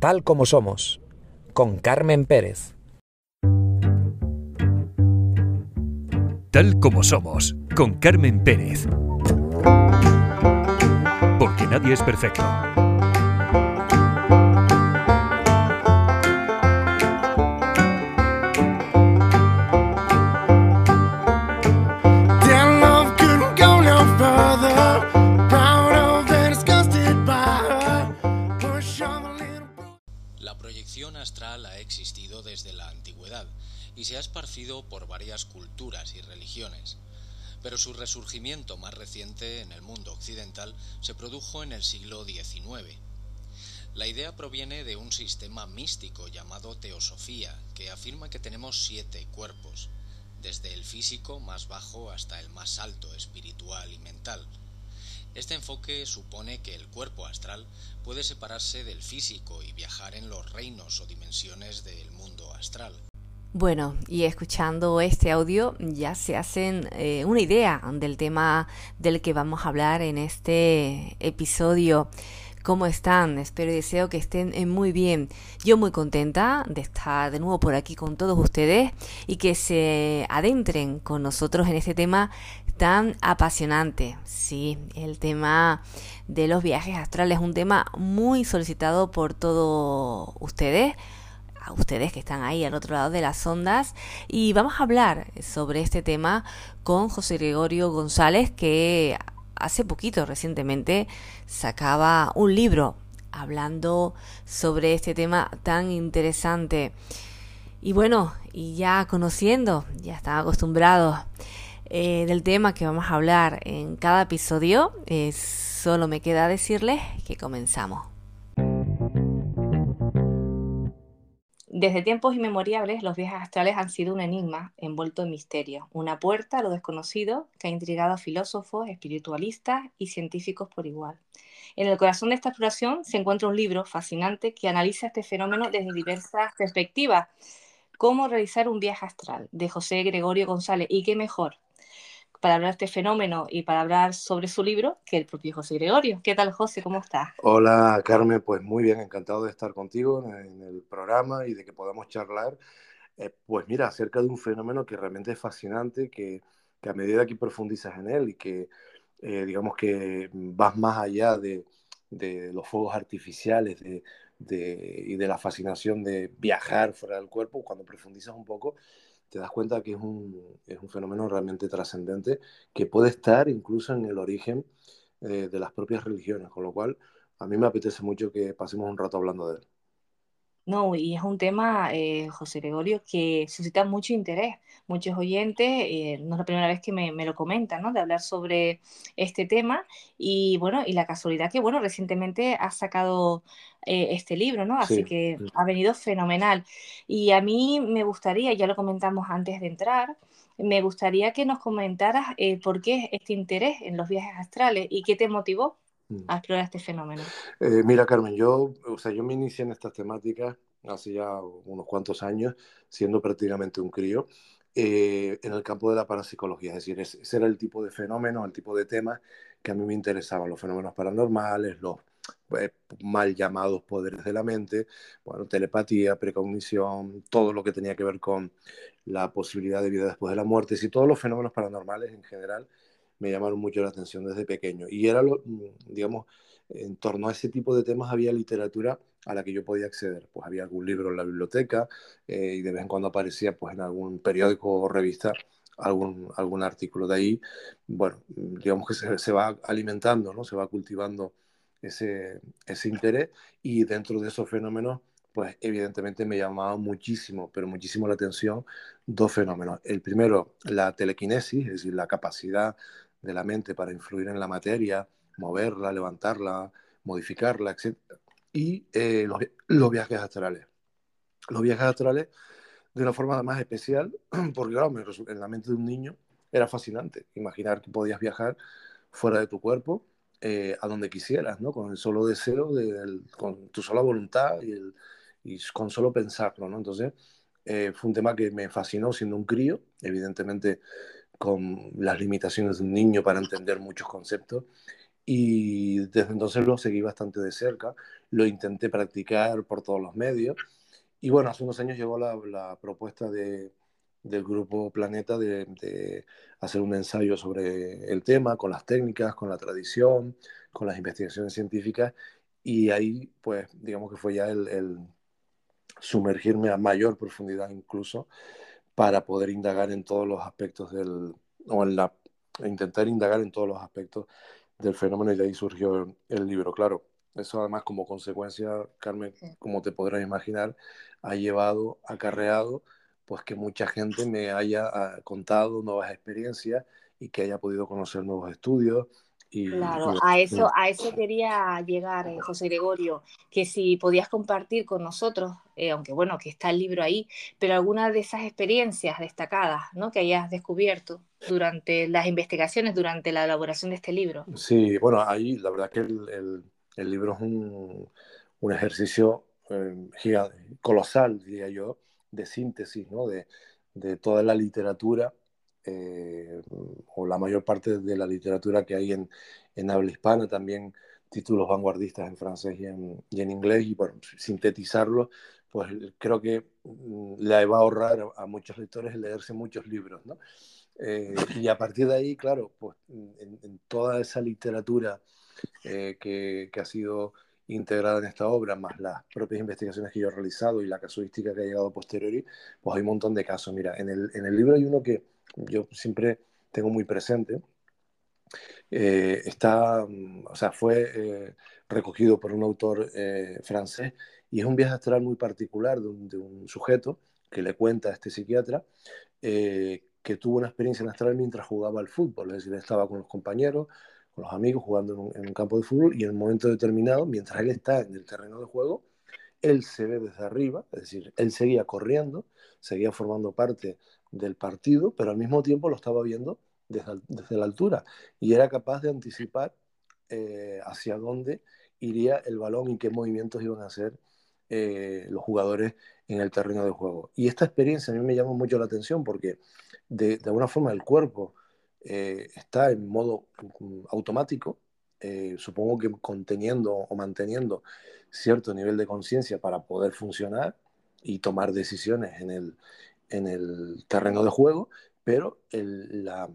Tal como somos, con Carmen Pérez. Tal como somos, con Carmen Pérez. Porque nadie es perfecto. Y se ha esparcido por varias culturas y religiones, pero su resurgimiento más reciente en el mundo occidental se produjo en el siglo XIX. La idea proviene de un sistema místico llamado teosofía, que afirma que tenemos siete cuerpos, desde el físico más bajo hasta el más alto espiritual y mental. Este enfoque supone que el cuerpo astral puede separarse del físico y viajar en los reinos o dimensiones del mundo astral. Bueno, y escuchando este audio ya se hacen eh, una idea del tema del que vamos a hablar en este episodio. ¿Cómo están? Espero y deseo que estén eh, muy bien. Yo muy contenta de estar de nuevo por aquí con todos ustedes y que se adentren con nosotros en este tema tan apasionante. Sí, el tema de los viajes astrales es un tema muy solicitado por todos ustedes a ustedes que están ahí al otro lado de las ondas. Y vamos a hablar sobre este tema con José Gregorio González que hace poquito recientemente sacaba un libro hablando sobre este tema tan interesante. Y bueno y ya conociendo ya están acostumbrados eh, del tema que vamos a hablar en cada episodio eh, solo me queda decirles que comenzamos Desde tiempos inmemoriales, los viajes astrales han sido un enigma envuelto en misterio, una puerta a lo desconocido que ha intrigado a filósofos, espiritualistas y científicos por igual. En el corazón de esta exploración se encuentra un libro fascinante que analiza este fenómeno desde diversas perspectivas. Cómo realizar un viaje astral, de José Gregorio González. Y qué mejor para hablar de este fenómeno y para hablar sobre su libro que el propio José Gregorio. ¿Qué tal, José? ¿Cómo estás? Hola Carmen, pues muy bien, encantado de estar contigo en, el programa y de que podamos charlar, eh, pues mira, acerca de un fenómeno que realmente es fascinante, que, que a medida que profundizas en él y que eh, digamos que vas más allá de, de los fuegos artificiales de, de, y de la fascinación de viajar fuera del cuerpo, cuando profundizas un poco, te das cuenta que es un, es un fenómeno realmente trascendente que puede estar incluso en el origen eh, de las propias religiones, con lo cual a mí me apetece mucho que pasemos un rato hablando de él. No, y es un tema, eh, José Gregorio, que suscita mucho interés. Muchos oyentes, eh, no es la primera vez que me, me, lo comentan, ¿no? De hablar sobre este tema. Y bueno, y la casualidad que, bueno, recientemente has sacado eh, este libro, ¿no? Así Sí, que sí. ha venido fenomenal. Y a mí me gustaría, ya lo comentamos antes de entrar, me gustaría que nos comentaras por qué este interés en los viajes astrales y qué te motivó. A explorar este fenómeno. Eh, mira, Carmen, yo, o sea, yo me inicié en estas temáticas hace ya unos cuantos años, siendo prácticamente un crío, eh, en el campo de la parapsicología. Es decir, ese, era el tipo de fenómenos, el tipo de temas que a mí me interesaban, los fenómenos paranormales, los eh, mal llamados poderes de la mente, bueno, telepatía, precognición, todo lo que tenía que ver con la posibilidad de vida después de la muerte, y todos los fenómenos paranormales en general me llamaron mucho la atención desde pequeño. Y era, lo, digamos, en torno a ese tipo de temas había literatura a la que yo podía acceder. Pues había algún libro en la biblioteca eh, y de vez en cuando aparecía pues, en algún periódico o revista algún, algún artículo de ahí. Bueno, digamos que se, se va alimentando, ¿no? se va cultivando ese, ese interés y dentro de esos fenómenos pues evidentemente me llamaba muchísimo, pero muchísimo la atención dos fenómenos. El primero, la telequinesis, es decir, la capacidad de la mente para influir en la materia, moverla, levantarla, modificarla, etc. Y eh, los, los, viajes astrales. Los viajes astrales de una forma más especial, porque claro, en la mente de un niño era fascinante imaginar que podías viajar fuera de tu cuerpo eh, a donde quisieras, ¿no? Con el solo deseo, de, el, con tu sola voluntad y, el, y con solo pensarlo, ¿no? Entonces, eh, fue un tema que me fascinó siendo un crío, evidentemente con las limitaciones de un niño para entender muchos conceptos, y desde entonces lo seguí bastante de cerca, lo intenté practicar por todos los medios. Y bueno, hace unos años llegó la, la propuesta de, del grupo Planeta de, hacer un ensayo sobre el tema, con las técnicas, con la tradición, con las investigaciones científicas. Y ahí pues digamos que fue ya el sumergirme a mayor profundidad incluso para poder indagar en todos los aspectos del, o en la, intentar indagar en todos los aspectos del fenómeno y de ahí surgió el libro. Claro, eso además como consecuencia, Carmen, como te podrás imaginar, ha llevado, acarreado, pues que mucha gente me haya ah, contado nuevas experiencias y que haya podido conocer nuevos estudios, y, claro, a eso, a eso quería llegar, eh, José Gregorio, que si podías compartir con nosotros, eh, aunque bueno, que está el libro ahí, pero alguna de esas experiencias destacadas ¿no? que hayas descubierto durante las investigaciones, durante la elaboración de este libro. Sí, bueno, ahí la verdad que el, el, el libro es un, un ejercicio eh, gigante, colosal, diría yo, de síntesis ¿no? de, de toda la literatura eh, o la mayor parte de la literatura que hay en, en, habla hispana, también títulos vanguardistas en francés y en, y en inglés, y por sintetizarlo, pues creo que mm, le va a ahorrar a muchos lectores leerse muchos libros, ¿no? Eh, y a partir de ahí, claro, pues en, en toda esa literatura eh, que, que, ha sido integrada en esta obra, más las propias investigaciones que yo he realizado y la casuística que ha llegado posteriori, pues hay un montón de casos. Mira, en el, en el libro hay uno que, yo siempre tengo muy presente, eh, está, o sea, fue eh, recogido por un autor eh, francés y es un viaje astral muy particular de un, de un sujeto que le cuenta a este psiquiatra eh, que tuvo una experiencia en astral mientras jugaba al fútbol, es decir, estaba con los compañeros, con los amigos jugando en un, en un campo de fútbol y en un momento determinado, mientras él está en el terreno de juego, él se ve desde arriba, es decir, él seguía corriendo, seguía formando parte del partido, pero al mismo tiempo lo estaba viendo desde, desde la altura y era capaz de anticipar eh, hacia dónde iría el balón y qué movimientos iban a hacer eh, los jugadores en el terreno de juego. Y esta experiencia a mí me llama mucho la atención porque de, de alguna forma el cuerpo eh, está en modo um, automático, supongo que conteniendo o manteniendo cierto nivel de conciencia para poder funcionar y tomar decisiones en el, en el terreno de juego, pero la,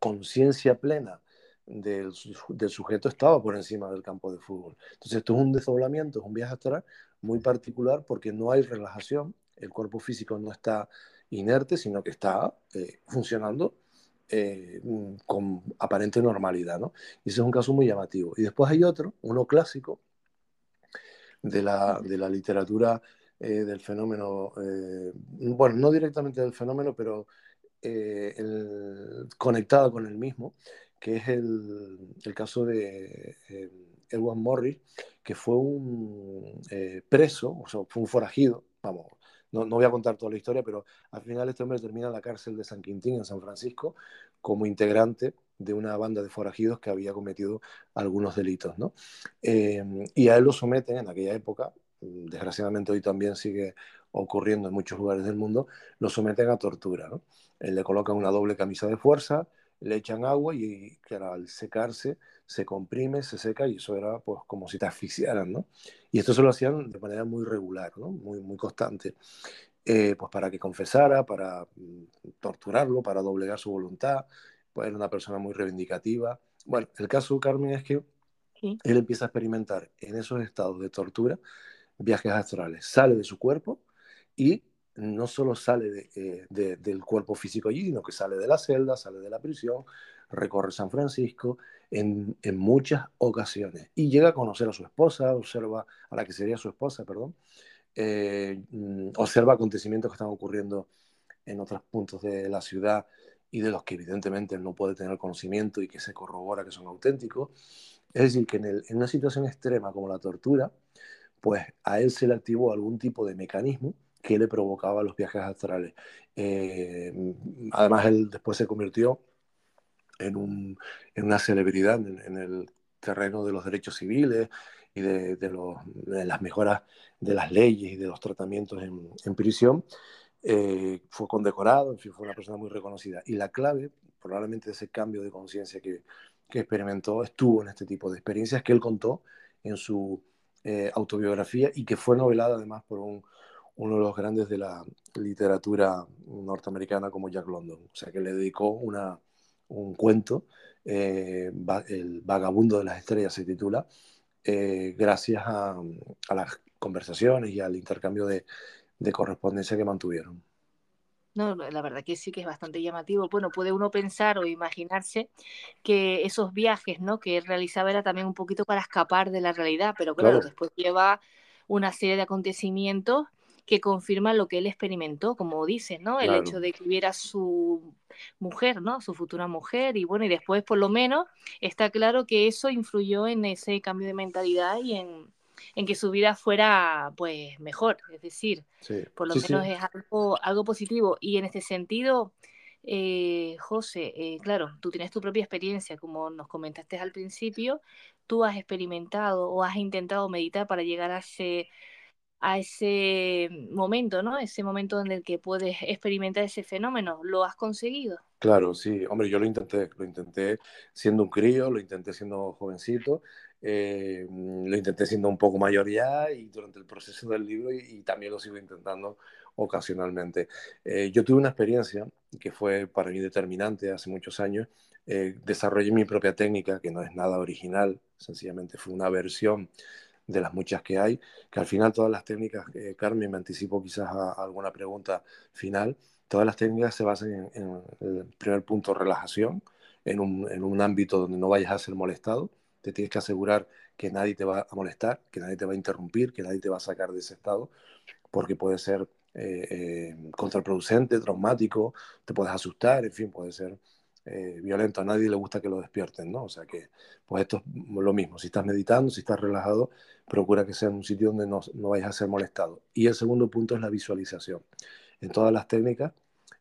conciencia plena del, sujeto estaba por encima del campo de fútbol. Entonces esto es un desdoblamiento, es un viaje astral muy particular porque no hay relajación, el cuerpo físico no está inerte, sino que está eh, funcionando eh, con aparente normalidad. ¿no? Y ese es un caso muy llamativo. Y después hay otro, uno clásico, de la literatura eh, del fenómeno, eh, bueno, no directamente del fenómeno, pero eh, conectado con el mismo, que es el, el caso de eh, Edward Morris, que fue un eh, preso, o sea, fue un forajido, vamos, no, no, voy a contar toda la historia, pero al final este hombre termina en la cárcel de San Quintín, en San Francisco, como integrante de una banda de forajidos que había cometido algunos delitos. ¿no? Eh, y a él lo someten en aquella época, desgraciadamente hoy también sigue ocurriendo en muchos lugares del mundo, lo someten a tortura. ¿no? Él le colocan una doble camisa de fuerza, le echan agua y claro, al secarse se comprime, se seca y eso era pues como si te asfixiaran, ¿no? Y esto se lo hacían de manera muy regular, ¿no? Muy, muy constante. Eh, pues para que confesara, para mm, torturarlo, para doblegar su voluntad, pues era una persona muy reivindicativa. Bueno, el caso, Carmen, es que ¿Sí? él empieza a experimentar en esos estados de tortura viajes astrales, sale de su cuerpo y no solo sale de, eh, de, del cuerpo físico allí, sino que sale de la celda, sale de la prisión, recorre San Francisco en, en, muchas ocasiones y llega a conocer a su esposa, observa a la que sería su esposa, perdón, eh, observa acontecimientos que están ocurriendo en otros puntos de la ciudad y de los que evidentemente no puede tener conocimiento y que se corrobora que son auténticos. Es decir, que en, el, en una situación extrema como la tortura, pues a él se le activó algún tipo de mecanismo que le provocaba los viajes astrales. Eh, además, él después se convirtió en, un, en una celebridad en, el terreno de los derechos civiles y de, las mejoras de las leyes y de los tratamientos en, en prisión. Eh, fue condecorado, en fin, fue una persona muy reconocida. Y la clave, probablemente, de ese cambio de conciencia que, que experimentó, estuvo en este tipo de experiencias que él contó en su eh, autobiografía y que fue novelada además por un, uno de los grandes de la literatura norteamericana como Jack London. O sea, que le dedicó una, un cuento, eh, El vagabundo de las estrellas se titula, eh, gracias a, las conversaciones y al intercambio de correspondencia que mantuvieron. No, la verdad que sí que es bastante llamativo. Bueno, puede uno pensar o imaginarse que esos viajes, ¿no? Que él realizaba era también un poquito para escapar de la realidad, pero claro, claro. después lleva una serie de acontecimientos que confirman lo que él experimentó, como dices, ¿no? El hecho de que hubiera su mujer, ¿no? Su futura mujer, y bueno, y después por lo menos está claro que eso influyó en ese cambio de mentalidad y en, en que su vida fuera pues mejor, es decir, sí. por lo sí, menos sí. es algo, algo positivo. Y en este sentido, eh, José, eh, claro, tú tienes tu propia experiencia, como nos comentaste al principio, tú has experimentado o has intentado meditar para llegar a ese a ese momento, ¿no? Ese momento en el que puedes experimentar ese fenómeno. ¿Lo has conseguido? Claro, sí. Hombre, yo lo intenté. Lo intenté siendo un crío, lo intenté siendo jovencito, eh, lo intenté siendo un poco mayor ya y durante el proceso del libro y, y también lo sigo intentando ocasionalmente. Eh, yo tuve una experiencia que fue para mí determinante hace muchos años. Eh, desarrollé mi propia técnica, que no es nada original, sencillamente fue una versión de las muchas que hay, que al final todas las técnicas, eh, Carmen, me anticipo quizás a, a, alguna pregunta final, todas las técnicas se basan en, en el primer punto, relajación, en un, en un, ámbito donde no vayas a ser molestado, te tienes que asegurar que nadie te va a molestar, que nadie te va a interrumpir, que nadie te va a sacar de ese estado, porque puede ser eh, eh, contraproducente, traumático, te puedes asustar, en fin, puede ser eh, violento, a nadie le gusta que lo despierten, ¿no? O sea que, pues esto es lo mismo, si estás meditando, si estás relajado, procura que sea en un sitio donde no, no vayas a ser molestado. Y el segundo punto es la visualización. En todas las técnicas,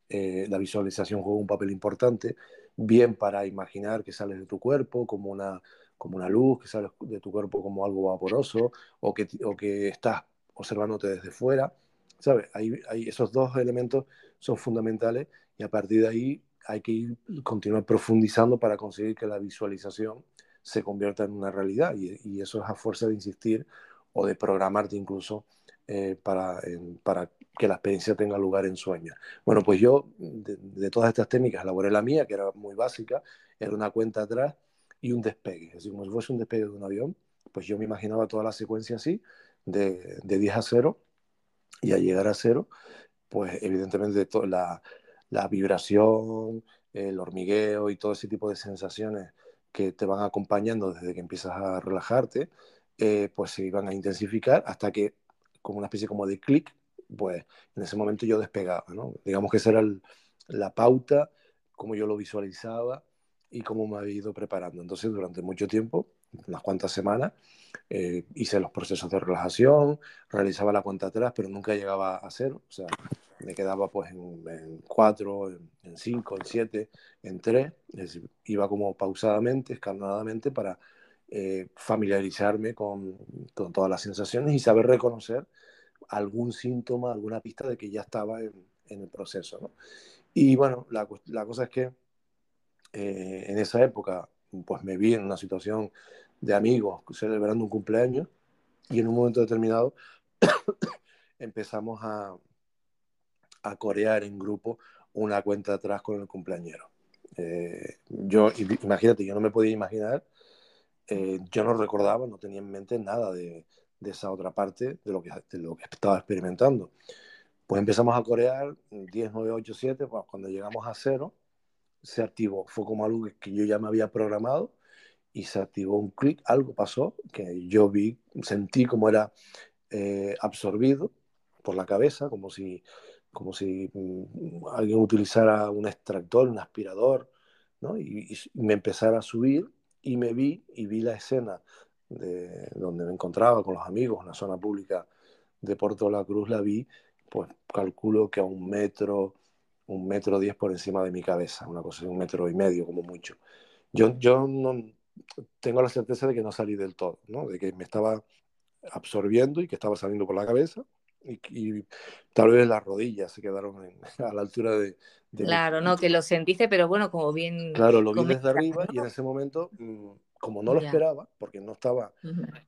eh, la visualización juega un papel importante, bien para imaginar que sales de tu cuerpo como una, como una luz, que sales de tu cuerpo como algo vaporoso, o que, o que estás observándote desde fuera, ¿sabes? Hay, hay, esos dos elementos son fundamentales y a partir de ahí hay que ir, continuar profundizando para conseguir que la visualización se convierta en una realidad y, y eso es a fuerza de insistir o de programarte incluso eh, para, para, que la experiencia tenga lugar en sueños. Bueno, pues yo de, de, todas estas técnicas elaboré la mía, que era muy básica, era una cuenta atrás y un despegue, es decir, como si fuese un despegue de un avión, pues yo me imaginaba toda la secuencia así, de, de 10 a 0, y al llegar a 0, pues evidentemente la, la vibración, el hormigueo y todo ese tipo de sensaciones que te van acompañando desde que empiezas a relajarte, eh, pues se iban a intensificar hasta que, como una especie como de clic, pues en ese momento yo despegaba, ¿no? Digamos que esa era la pauta, como yo lo visualizaba y cómo me había ido preparando. Entonces, durante mucho tiempo, unas cuantas semanas, eh, hice los procesos de relajación, realizaba la cuenta atrás, pero nunca llegaba a cero. O sea, me quedaba pues en, en cuatro, en, en, cinco, en siete, en tres. Es iba como pausadamente, escalonadamente para eh, familiarizarme con, con, todas las sensaciones y saber reconocer algún síntoma, alguna pista de que ya estaba en, en el proceso. ¿no? Y bueno, la, la, cosa es que eh, en esa época pues me vi en una situación de amigos celebrando un cumpleaños y en un momento determinado empezamos a, a corear en grupo una cuenta atrás con el cumpleañero. Eh, yo, imagínate, yo no me podía imaginar, eh, yo no recordaba, no tenía en mente nada de, de esa otra parte de lo, que, de lo que estaba experimentando. Pues empezamos a corear 10, 9, 8, 7, pues cuando llegamos a cero, se activó, fue como algo que, yo ya me había programado y se activó un clic, algo pasó que yo vi, sentí como era eh, absorbido por la cabeza, como si como si mm, alguien utilizara un extractor, un aspirador, ¿no? y, y, me empezara a subir y me vi y vi la escena de donde me encontraba con los amigos en la zona pública de Puerto La Cruz, la vi, pues calculo que a un metro, un metro diez por encima de mi cabeza, una cosa de un metro y medio como mucho. Yo, yo no tengo la certeza de que no salí del todo, ¿no? de que me estaba absorbiendo y que estaba saliendo por la cabeza y, y tal vez las rodillas se quedaron en- a la altura de, de mi- Claro, no, que lo sentiste, pero bueno, como bien Claro, lo vi desde arriba y en ese momento, mm, como no lo Ya. esperaba, porque no estaba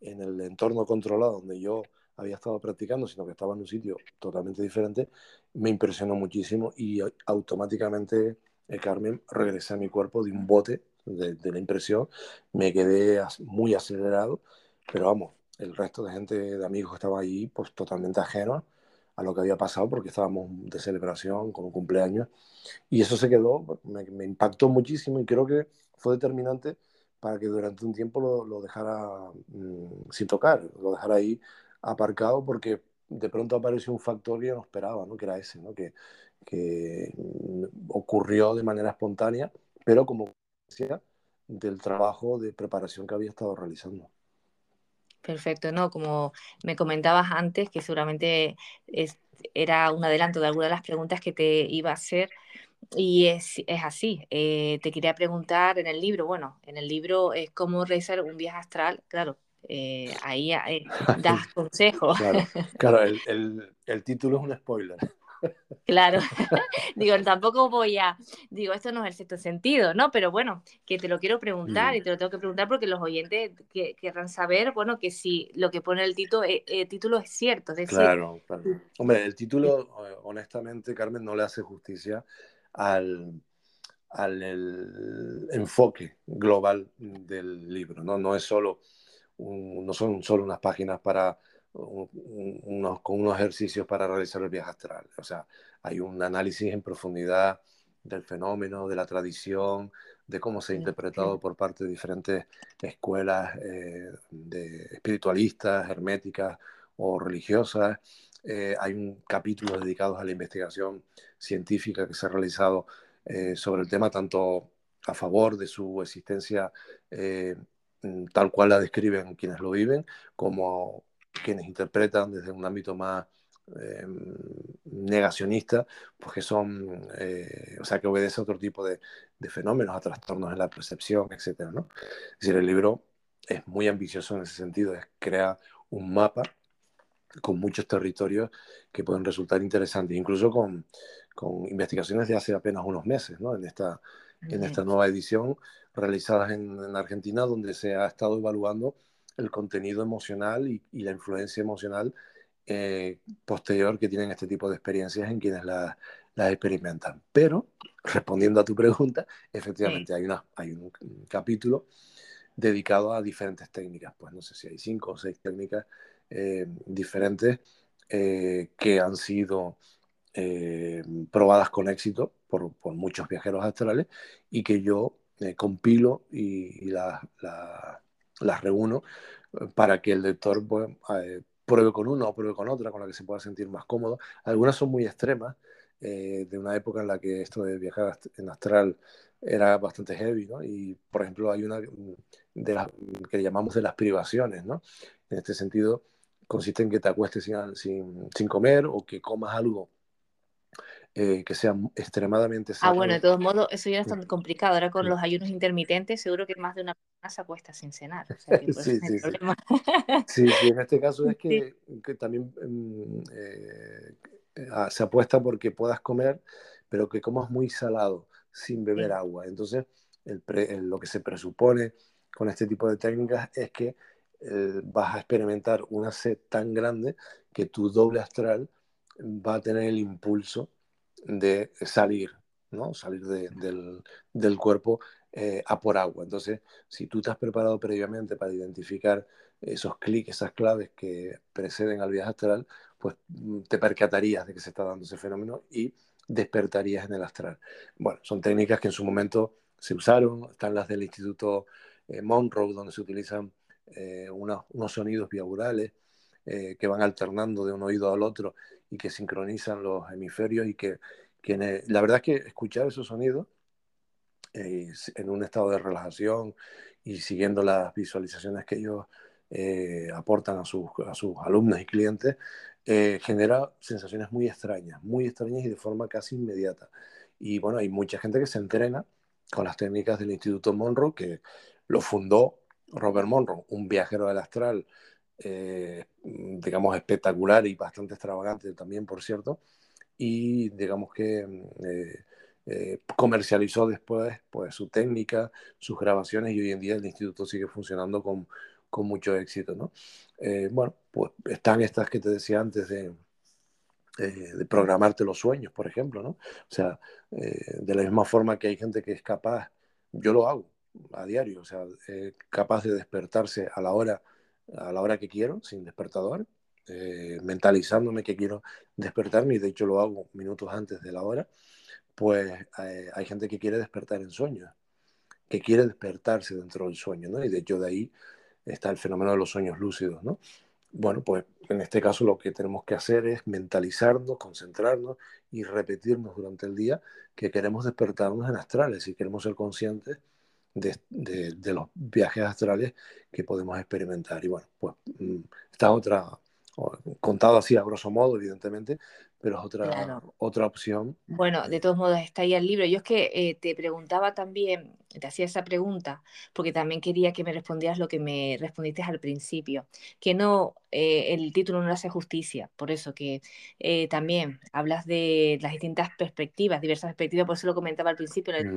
en el entorno controlado donde yo había estado practicando, sino que estaba en un sitio totalmente diferente, me impresionó muchísimo y automáticamente, eh, Carmen, regresé a mi cuerpo de un bote de, de la impresión, me quedé muy acelerado, pero vamos, el resto de gente, de amigos que estaba allí, pues totalmente ajenos a lo que había pasado porque estábamos de celebración con un cumpleaños y eso se quedó, me, me impactó muchísimo y creo que fue determinante para que durante un tiempo lo, lo dejara mm, sin tocar, lo dejara ahí aparcado porque de pronto apareció un factor que yo no esperaba, ¿no? que era ese, ¿no? que, que ocurrió de manera espontánea, pero como consecuencia del trabajo de preparación que había estado realizando. Perfecto, ¿no? Como me comentabas antes, que seguramente es- era un adelanto de alguna de las preguntas que te iba a hacer, y es, es así. Eh, te quería preguntar en el libro, bueno, en el libro es cómo realizar un viaje astral, claro, eh, ahí eh, das consejos. Claro, claro el, el- el título es un spoiler. Claro, digo, tampoco voy a, digo, esto no es el sexto sentido, ¿no? Pero bueno, que te lo quiero preguntar Mm. y te lo tengo que preguntar porque los oyentes que, querrán saber, bueno, que si lo que pone el título, eh, título es cierto, es decir, Claro, claro. Hombre, el título, honestamente, Carmen, no le hace justicia al, al el enfoque global del libro, ¿no? No es solo un- no son solo unas páginas para un- un- unos, con unos ejercicios para realizar el viaje astral. O sea, hay un análisis en profundidad del fenómeno, de la tradición, de cómo se ha interpretado por parte de diferentes escuelas eh, de espiritualistas, herméticas o religiosas. Eh, hay un capítulo dedicado a la investigación científica que se ha realizado eh, sobre el tema, tanto a favor de su existencia eh, tal cual la describen quienes lo viven, como quienes interpretan desde un ámbito más eh, negacionista, pues que son, eh, o sea, que obedece a otro tipo de, fenómenos, a trastornos en la percepción, etcétera, ¿no? Es decir, el libro es muy ambicioso en ese sentido, es crea un mapa con muchos territorios que pueden resultar interesantes, incluso con, con investigaciones de hace apenas unos meses, ¿no? En esta, en esta nueva edición realizadas en, en Argentina, donde se ha estado evaluando el contenido emocional y, y la influencia emocional eh, posterior que tienen este tipo de experiencias en quienes las experimentan. Pero, respondiendo a tu pregunta, efectivamente hay, una, hay un, un capítulo dedicado a diferentes técnicas, pues no sé si hay cinco o seis técnicas eh, diferentes eh, que han sido eh, probadas con éxito por, por, muchos viajeros astrales y que yo eh, compilo y, y las la, la reúno para que el lector pues, eh, pruebe con una o pruebe con otra, con la que se pueda sentir más cómodo. Algunas son muy extremas, eh, de una época en la que esto de viajar en astral era bastante heavy, ¿no? Y, por ejemplo, hay una de las que llamamos de las privaciones, ¿no? En este sentido, consiste en que te acuestes sin, sin, sin comer o que comas algo eh, que sea extremadamente sano. Ah, bueno, de todos modos, eso ya no es tan complicado. Ahora con los ayunos intermitentes, seguro que más de una persona se acuesta sin cenar. O sea, que sí, sí, sí. sí, sí, en este caso es que, sí. que también eh, se apuesta porque puedas comer, pero que comas muy salado, sin beber agua. Entonces, el pre, el, lo que se presupone con este tipo de técnicas es que eh, vas a experimentar una sed tan grande que tu doble astral va a tener el impulso de salir, ¿no? Salir de, del, del, cuerpo eh, a por agua. Entonces, si tú te has preparado previamente para identificar esos clics, esas claves que preceden al viaje astral, pues te percatarías de que se está dando ese fenómeno y despertarías en el astral. Bueno, son técnicas que en su momento se usaron, están las del Instituto eh, Monroe, donde se utilizan eh, unos, sonidos biaurales que van alternando de un oído al otro y que sincronizan los hemisferios y que, la verdad es que escuchar esos sonidos eh, en un estado de relajación y siguiendo las visualizaciones que ellos eh, aportan a sus, a sus, alumnos y clientes, eh, genera sensaciones muy extrañas, muy extrañas y de forma casi inmediata. Y bueno, hay mucha gente que se entrena con las técnicas del Instituto Monroe, que lo fundó Robert Monroe, un viajero del astral eh, digamos, espectacular y bastante extravagante también, por cierto, y digamos que eh, eh, comercializó después pues, su técnica, sus grabaciones y hoy en día el instituto sigue funcionando con, con mucho éxito. ¿no? bueno, pues están estas que te decía antes de, de programarte los sueños, por ejemplo, ¿no? O sea, de la misma forma que hay gente que es capaz, yo lo hago a diario, o sea, capaz de despertarse a la hora a la hora que quiero, sin despertador, eh, mentalizándome que quiero despertarme, y de hecho lo hago minutos antes de la hora, pues eh, hay gente que quiere despertar en sueños, que quiere despertarse dentro del sueño, ¿no? Y de hecho de ahí está el fenómeno de los sueños lúcidos, ¿no? Bueno, pues en este caso lo que tenemos que hacer es mentalizarnos, concentrarnos y repetirnos durante el día que queremos despertarnos en astrales y queremos ser conscientes de, los viajes astrales que podemos experimentar. Y bueno, pues mm, esta otra, contado así a grosso modo, evidentemente, pero es otra, otra opción. Bueno, de todos modos está ahí el libro. Yo es que eh, te preguntaba también, te hacía esa pregunta, porque también quería que me respondieras lo que me respondiste al principio, que no, eh, el título no hace justicia, por eso que eh, también hablas de las distintas perspectivas, diversas perspectivas, por eso lo comentaba al principio en la mm.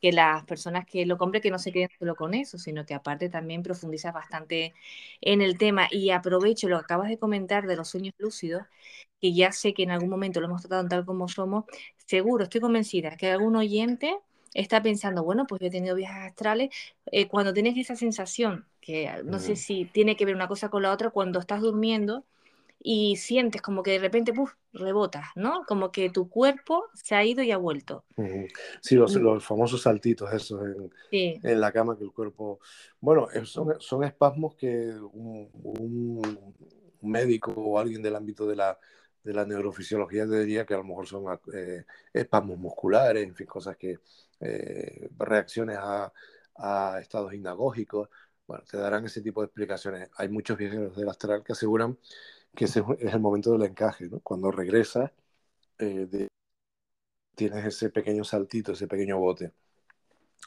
Que las personas que lo compren que no se queden solo con eso, sino que aparte también profundiza bastante en el tema. Y aprovecho lo que acabas de comentar de los sueños lúcidos, que ya sé que en algún momento lo hemos tratado tal como somos, seguro, estoy convencida que algún oyente está pensando, bueno, pues yo he tenido viajes astrales, eh, cuando tienes esa sensación, que no sé si tiene que ver una cosa con la otra, cuando estás durmiendo, y sientes como que de repente rebota rebotas, ¿no? Como que tu cuerpo se ha ido y ha vuelto. Sí, los, los famosos saltitos esos en, en, la cama que el cuerpo... Bueno, son, son espasmos que un, un, médico o alguien del ámbito de la, de la neurofisiología diría que a lo mejor son eh, espasmos musculares, en fin, cosas que... Eh, reacciones a, a estados hinagógicos, bueno, te darán ese tipo de explicaciones. Hay muchos viajeros del astral que aseguran que ese es el momento del encaje, ¿no? Cuando regresas, eh, tienes ese pequeño saltito, ese pequeño bote.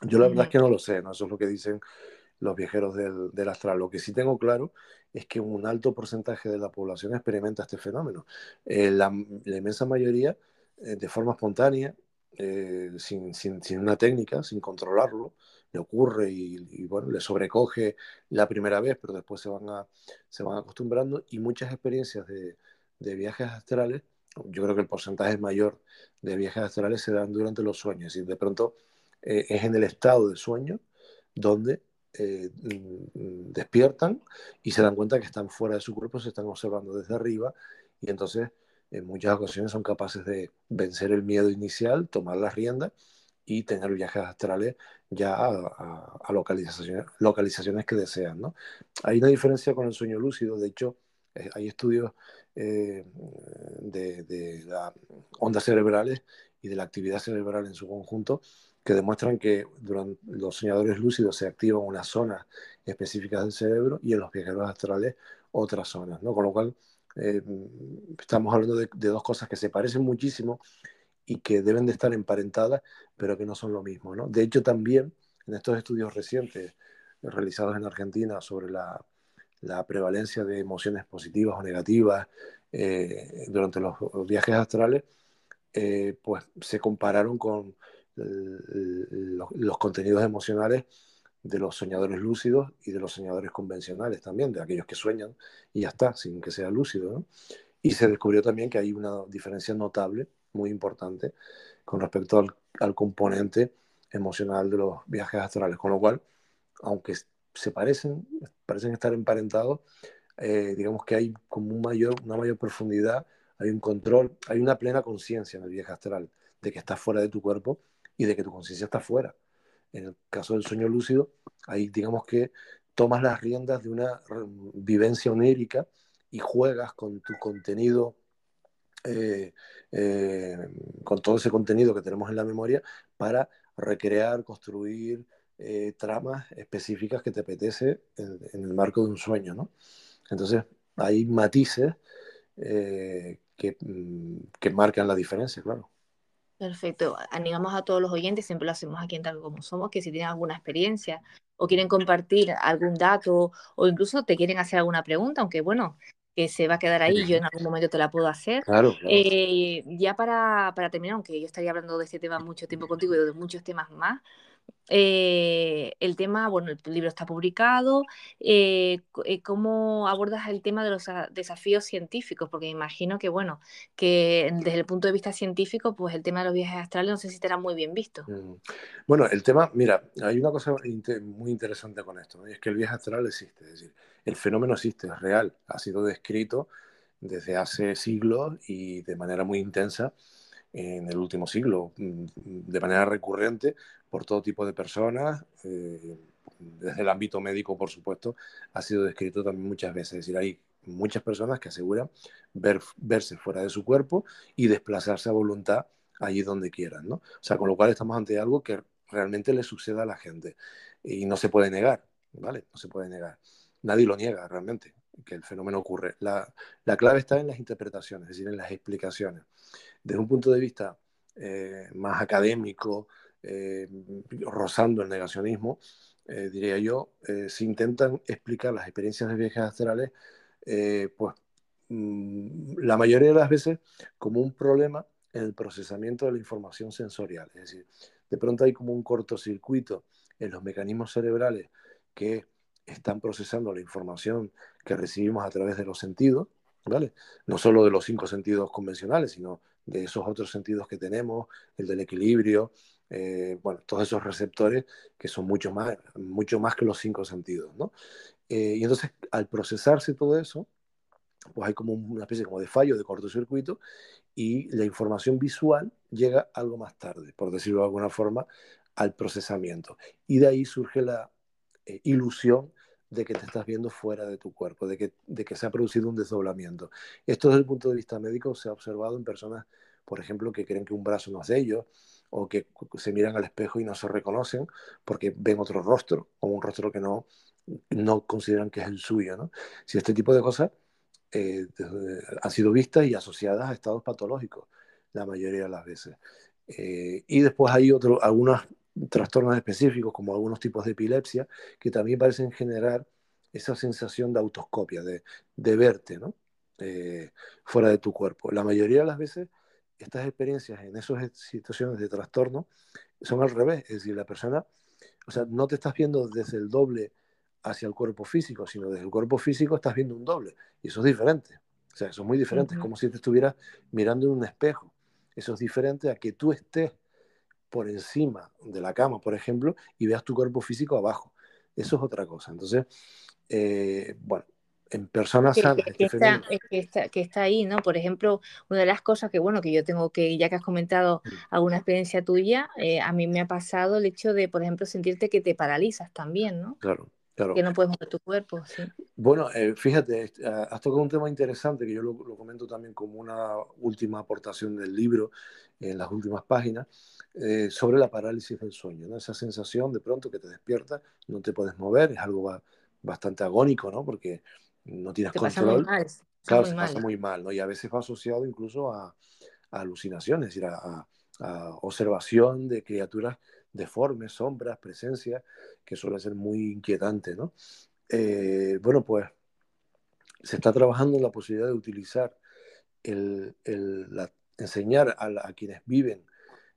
Yo la verdad es que no lo sé, ¿no? Eso es lo que dicen los viajeros del, del, astral. Lo que sí tengo claro es que un alto porcentaje de la población experimenta este fenómeno. Eh, la, la, inmensa mayoría, eh, de forma espontánea, sin, sin, sin, una técnica, sin controlarlo, le ocurre y, bueno, le sobrecoge la primera vez, pero después se van, se van acostumbrando y muchas experiencias de, de viajes astrales, yo creo que el porcentaje mayor de viajes astrales se dan durante los sueños y de pronto eh, es en el estado de sueño donde eh, mm, despiertan y se dan cuenta que están fuera de su cuerpo, se están observando desde arriba y entonces en muchas ocasiones son capaces de vencer el miedo inicial, tomar las riendas y tener viajes astrales ya a, localizaciones, localizaciones que desean. ¿no? Hay una diferencia con el sueño lúcido, de hecho, eh, hay estudios eh, de, de las ondas cerebrales y de la actividad cerebral en su conjunto que demuestran que durante los soñadores lúcidos se activan unas zonas específicas del cerebro y en los viajeros astrales otras zonas, ¿no? Con lo cual eh, estamos hablando de, de, dos cosas que se parecen muchísimo y que deben de estar emparentadas, pero que no son lo mismo. ¿no? De hecho, también en estos estudios recientes realizados en Argentina sobre la, prevalencia de emociones positivas o negativas eh, durante los, viajes astrales, eh, pues se compararon con los, los contenidos emocionales de los soñadores lúcidos y de los soñadores convencionales también, de aquellos que sueñan y ya está, sin que sea lúcido. ¿no? Y se descubrió también que hay una diferencia notable muy importante con respecto al, al, componente emocional de los viajes astrales. Con lo cual, aunque se parecen, parecen estar emparentados, eh, digamos que hay como un mayor, una mayor profundidad, hay un control, hay una plena conciencia en el viaje astral de que estás fuera de tu cuerpo y de que tu conciencia está fuera. En el caso del sueño lúcido, ahí digamos que tomas las riendas de una vivencia onírica y juegas con tu contenido eh, eh, con todo ese contenido que tenemos en la memoria para recrear, construir eh, tramas específicas que te apetece en, el marco de un sueño, ¿no? Entonces, hay matices que, mm, que marcan la diferencia, claro. Perfecto. Animamos a todos los oyentes, siempre lo hacemos aquí en Tal Como Somos, que si tienen alguna experiencia o quieren compartir algún dato o incluso te quieren hacer alguna pregunta, aunque bueno, que se va a quedar ahí, yo en algún momento te la puedo hacer. Claro, claro. Eh, ya para, para terminar, aunque yo estaría hablando de este tema mucho tiempo contigo y de muchos temas más, eh, el tema, bueno, el libro está publicado. eh, eh, ¿cómo abordas el tema de los desafíos científicos? Porque me imagino que, bueno, que desde el punto de vista científico, pues el tema de los viajes astrales no sé si estará muy bien visto. Mm. Bueno, el tema, mira, hay una cosa muy interesante con esto, y es que el viaje astral existe, es decir, el fenómeno existe, es real, ha sido descrito desde hace siglos y de manera muy intensa en el último siglo, mm, de manera recurrente por todo tipo de personas, eh, desde el ámbito médico, por supuesto, ha sido descrito también muchas veces, es decir, hay muchas personas que aseguran ver, verse fuera de su cuerpo y desplazarse a voluntad allí donde quieran, ¿no? O sea, con lo cual estamos ante algo que realmente le sucede a la gente y no se puede negar, ¿vale? No se puede negar. Nadie lo niega realmente, que el fenómeno ocurre. La, la clave está en las interpretaciones, es decir, en las explicaciones. Desde un punto de vista eh, más académico, eh, rozando el negacionismo, eh, diría yo, se intentan explicar las experiencias de viajes astrales, pues mm, la mayoría de las veces como un problema en el procesamiento de la información sensorial. Es decir, de pronto hay como un cortocircuito en los mecanismos cerebrales que están procesando la información que recibimos a través de los sentidos, No solo de los cinco sentidos convencionales, sino de esos otros sentidos que tenemos, el del equilibrio, eh, bueno, todos esos receptores que son mucho más, mucho más que los cinco sentidos, ¿no? Eh, y entonces, al procesarse todo eso, pues hay como una especie como de fallo, de cortocircuito, y la información visual llega algo más tarde, por decirlo de alguna forma, al procesamiento. Y de ahí surge la eh, ilusión de que te estás viendo fuera de tu cuerpo, de que, de que se ha producido un desdoblamiento. Esto desde el punto de vista médico se ha observado en personas, por ejemplo, que creen que un brazo no es de ellos, o que se miran al espejo y no se reconocen porque ven otro rostro, o un rostro que no, no consideran que es el suyo. ¿no? Si este tipo de cosas eh, han sido vistas y asociadas a estados patológicos la mayoría de las veces. Eh, y después hay otro, algunos trastornos específicos, como algunos tipos de epilepsia, que también parecen generar esa sensación de autoscopia, de, de verte ¿no? eh, fuera de tu cuerpo. La mayoría de las veces, estas experiencias en esas situaciones de trastorno son al revés, es decir, la persona, o sea, no te estás viendo desde el doble hacia el cuerpo físico, sino desde el cuerpo físico estás viendo un doble. Y eso es diferente. O sea, eso es muy diferente. Uh -huh. Es como si te estuvieras mirando en un espejo. Eso es diferente a que tú estés por encima de la cama, por ejemplo, y veas tu cuerpo físico abajo. Eso es otra cosa. Entonces, eh, bueno, en personas que, sanas. Que, que, está, que, está, que, está, ahí, ¿no? Por ejemplo, una de las cosas que, bueno, que yo tengo que, ya que has comentado alguna experiencia tuya, eh, a mí me ha pasado el hecho de, por ejemplo, sentirte que te paralizas también, ¿no? Claro. Claro. Que no puedes mover tu cuerpo, sí. Bueno, eh, fíjate, has tocado un tema interesante que yo lo, lo, comento también como una última aportación del libro en las últimas páginas, eh, sobre la parálisis del sueño, ¿no? Esa sensación de pronto que te despiertas, no te puedes mover, es algo bastante agónico, ¿no? Porque no tienes te control. Pasa muy mal, claro, muy se mal. pasa muy mal, ¿no? Y a veces va asociado incluso a, a alucinaciones, es decir, a, a, a observación de criaturas deformes, sombras, presencias, que suele ser muy inquietante, ¿no? Eh, bueno, pues se está trabajando en la posibilidad de utilizar el, el la, enseñar a, la, a, quienes viven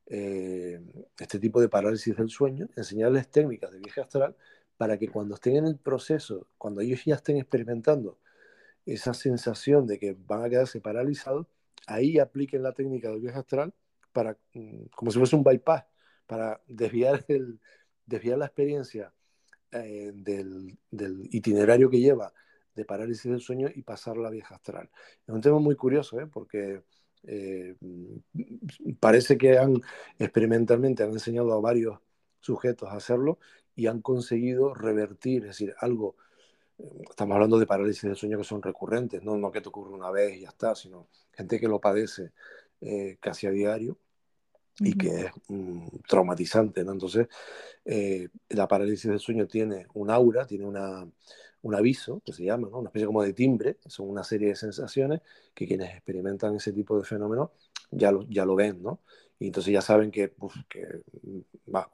eh, este tipo de parálisis del sueño, enseñarles técnicas de viaje astral para que cuando estén en el proceso, cuando ellos ya estén experimentando esa sensación de que van a quedarse paralizados, ahí apliquen la técnica del viaje astral para, mm, como si fuese un bypass, para desviar, el, desviar la experiencia eh, del, del, itinerario que lleva de parálisis del sueño y pasar la vieja astral. Es un tema muy curioso, ¿eh? porque eh, parece que han experimentalmente han enseñado a varios sujetos a hacerlo y han conseguido revertir, es decir, algo, estamos hablando de parálisis del sueño que son recurrentes, no, no que te ocurre una vez y ya está, sino gente que lo padece eh, casi a diario y uh -huh. que es um, traumatizante, ¿no? Entonces, eh, la parálisis del sueño tiene un aura, tiene una, un aviso, que se llama, ¿no? Una especie como de timbre, son una serie de sensaciones que quienes experimentan ese tipo de fenómenos ya lo, ya lo ven, ¿no? Y entonces ya saben que, uf, que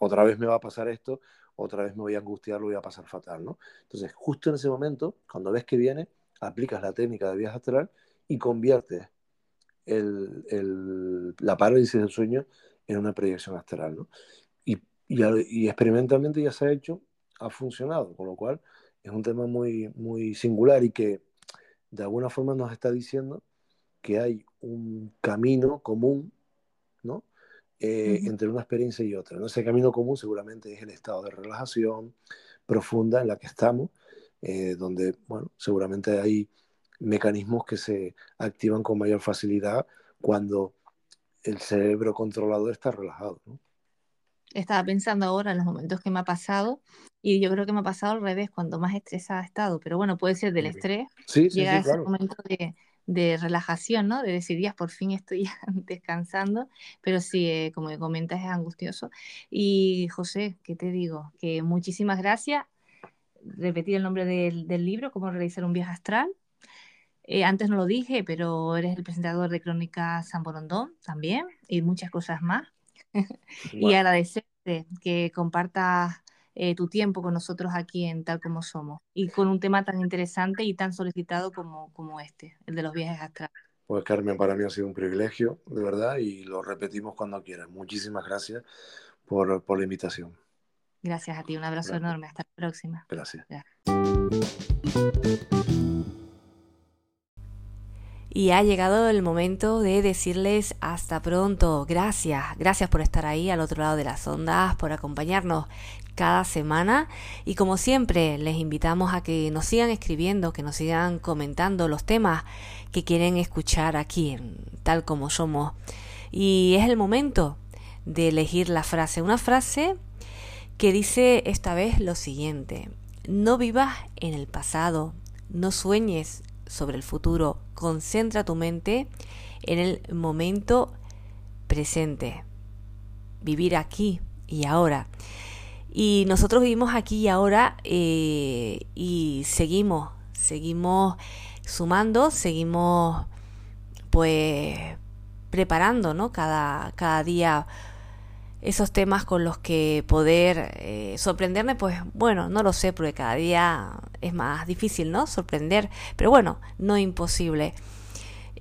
otra vez me va a pasar esto, otra vez me voy a angustiar, lo voy a pasar fatal, ¿no? Entonces, justo en ese momento, cuando ves que viene, aplicas la técnica de viaje astral y conviertes la parálisis del sueño en una proyección astral, ¿no? Y, y, y, experimentalmente ya se ha hecho, ha funcionado, con lo cual es un tema muy, muy singular y que de alguna forma nos está diciendo que hay un camino común, ¿no? Eh, uh -huh. entre una experiencia y otra. ¿no? Ese camino común seguramente es el estado de relajación profunda en la que estamos, eh, donde, bueno, seguramente hay mecanismos que se activan con mayor facilidad cuando el cerebro controlador está relajado. ¿no? Estaba pensando ahora en los momentos que me ha pasado y yo creo que me ha pasado al revés, cuando más estresada he estado, pero bueno, puede ser del estrés, sí, sí, llega sí, ese claro. momento de, de, relajación, ¿no? De decir, ya, por fin estoy descansando, pero sí, eh, como comentas, es angustioso. Y José, ¿qué te digo? Que muchísimas gracias. Repetir el nombre del, del libro, Cómo realizar un viaje astral. Eh, antes no lo dije, pero eres el presentador de Crónica San Borondón también y muchas cosas más. y Bueno, agradecerte que compartas eh, tu tiempo con nosotros aquí en Tal Como Somos y con un tema tan interesante y tan solicitado como, como este, el de los viajes astrales. pues Carmen, para mí ha sido un privilegio, de verdad, y lo repetimos cuando quieras. Muchísimas gracias por, por la invitación. Gracias a ti, un abrazo Gracias. enorme, hasta la próxima. Gracias. Y ha llegado el momento de decirles hasta pronto. Gracias, gracias por estar ahí al otro lado de las ondas, por acompañarnos cada semana. Y como siempre, les invitamos a que nos sigan escribiendo, que nos sigan comentando los temas que quieren escuchar aquí, tal como somos. Y es el momento de elegir la frase. Una frase que dice esta vez lo siguiente. No vivas en el pasado, no sueñes sobre el futuro, concentra tu mente en el momento presente. Vivir aquí y ahora. Y nosotros vivimos aquí y ahora eh, y seguimos, seguimos sumando, seguimos pues preparando, ¿no? Cada, cada día esos temas con los que poder eh, sorprenderme, pues bueno, no lo sé, porque cada día es más difícil, ¿no? Sorprender, pero bueno, no imposible.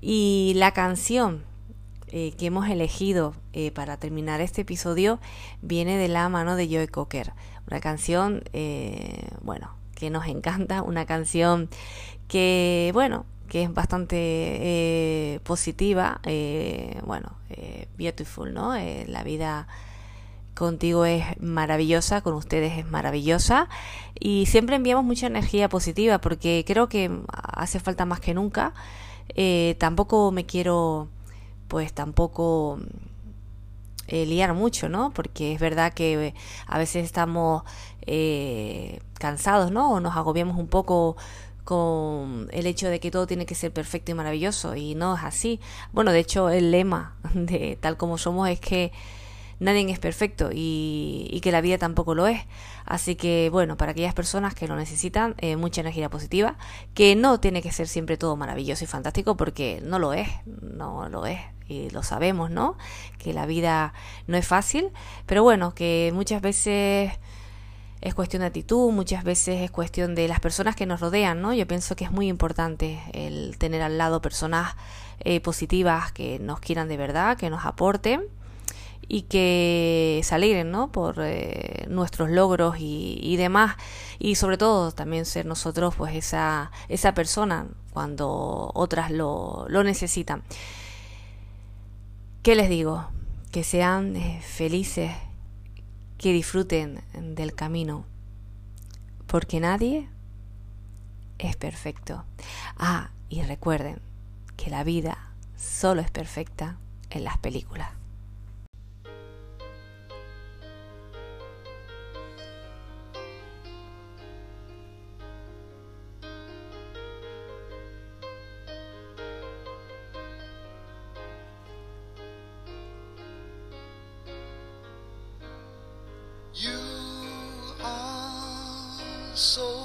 Y la canción eh, que hemos elegido eh, para terminar este episodio viene de la mano de Joe Cocker, una canción, eh, bueno, que nos encanta, una canción que, bueno, que es bastante eh, positiva, eh, bueno, eh, beautiful, ¿no? La vida contigo es maravillosa, con ustedes es maravillosa y siempre enviamos mucha energía positiva porque creo que hace falta más que nunca. Eh, tampoco me quiero, pues tampoco eh, liar mucho, ¿no? Porque es verdad que eh, a veces estamos cansados, ¿no? O nos agobiamos un poco con el hecho de que todo tiene que ser perfecto y maravilloso y no es así. Bueno, de hecho el lema de tal como somos es que nadie es perfecto y, y, que la vida tampoco lo es. Así que bueno, para aquellas personas que lo necesitan, eh, mucha energía positiva, que no tiene que ser siempre todo maravilloso y fantástico porque no lo es, no lo es. Y lo sabemos, ¿no? Que la vida no es fácil, pero bueno, que muchas veces es cuestión de actitud, muchas veces es cuestión de las personas que nos rodean, ¿no? Yo pienso que es muy importante el tener al lado personas eh, positivas que nos quieran de verdad, que nos aporten y que se alegren ¿no? por eh, nuestros logros y, y, demás. Y sobre todo también ser nosotros pues esa, esa persona cuando otras lo, lo necesitan. ¿qué les digo? que sean eh, felices que disfruten del camino. Porque nadie es perfecto. Ah y recuerden que la vida solo es perfecta en las películas so